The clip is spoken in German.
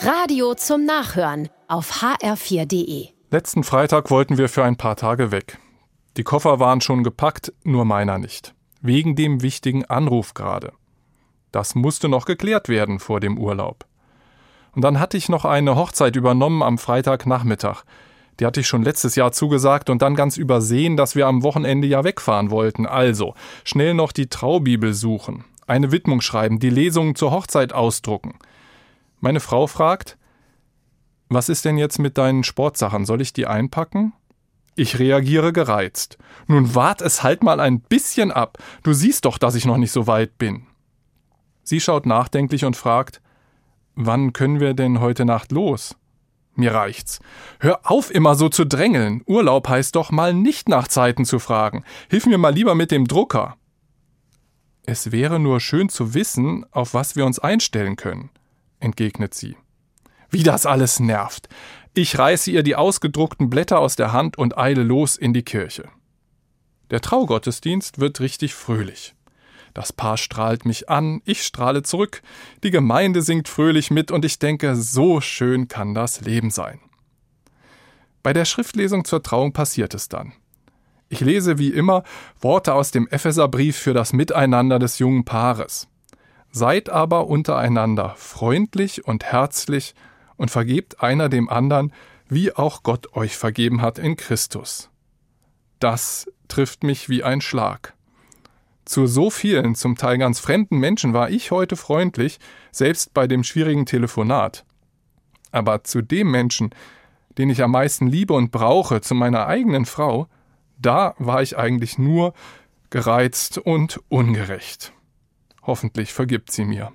Radio zum Nachhören auf hr4.de. Letzten Freitag wollten wir für ein paar Tage weg. Die Koffer waren schon gepackt, nur meiner nicht. Wegen dem wichtigen Anruf gerade. Das musste noch geklärt werden vor dem Urlaub. Und dann hatte ich noch eine Hochzeit übernommen am Freitagnachmittag. Die hatte ich schon letztes Jahr zugesagt und dann ganz übersehen, dass wir am Wochenende ja wegfahren wollten. Also, schnell noch die Traubibel suchen, eine Widmung schreiben, die Lesungen zur Hochzeit ausdrucken. Meine Frau fragt, was ist denn jetzt mit deinen Sportsachen? Soll ich die einpacken? Ich reagiere gereizt. Nun wart es halt mal ein bisschen ab. Du siehst doch, dass ich noch nicht so weit bin. Sie schaut nachdenklich und fragt, wann können wir denn heute Nacht los? Mir reicht's. Hör auf, immer so zu drängeln. Urlaub heißt doch mal nicht nach Zeiten zu fragen. Hilf mir mal lieber mit dem Drucker. Es wäre nur schön zu wissen, auf was wir uns einstellen können, entgegnet sie. Wie das alles nervt. Ich reiße ihr die ausgedruckten Blätter aus der Hand und eile los in die Kirche. Der Traugottesdienst wird richtig fröhlich. Das Paar strahlt mich an, ich strahle zurück, die Gemeinde singt fröhlich mit und ich denke, so schön kann das Leben sein. Bei der Schriftlesung zur Trauung passiert es dann. Ich lese wie immer Worte aus dem Epheserbrief für das Miteinander des jungen Paares. Seid aber untereinander freundlich und herzlich und vergebt einer dem anderen, wie auch Gott euch vergeben hat in Christus. Das trifft mich wie ein Schlag. Zu so vielen, zum Teil ganz fremden Menschen war ich heute freundlich, selbst bei dem schwierigen Telefonat. Aber zu dem Menschen, den ich am meisten liebe und brauche, zu meiner eigenen Frau, da war ich eigentlich nur gereizt und ungerecht. Hoffentlich vergibt sie mir.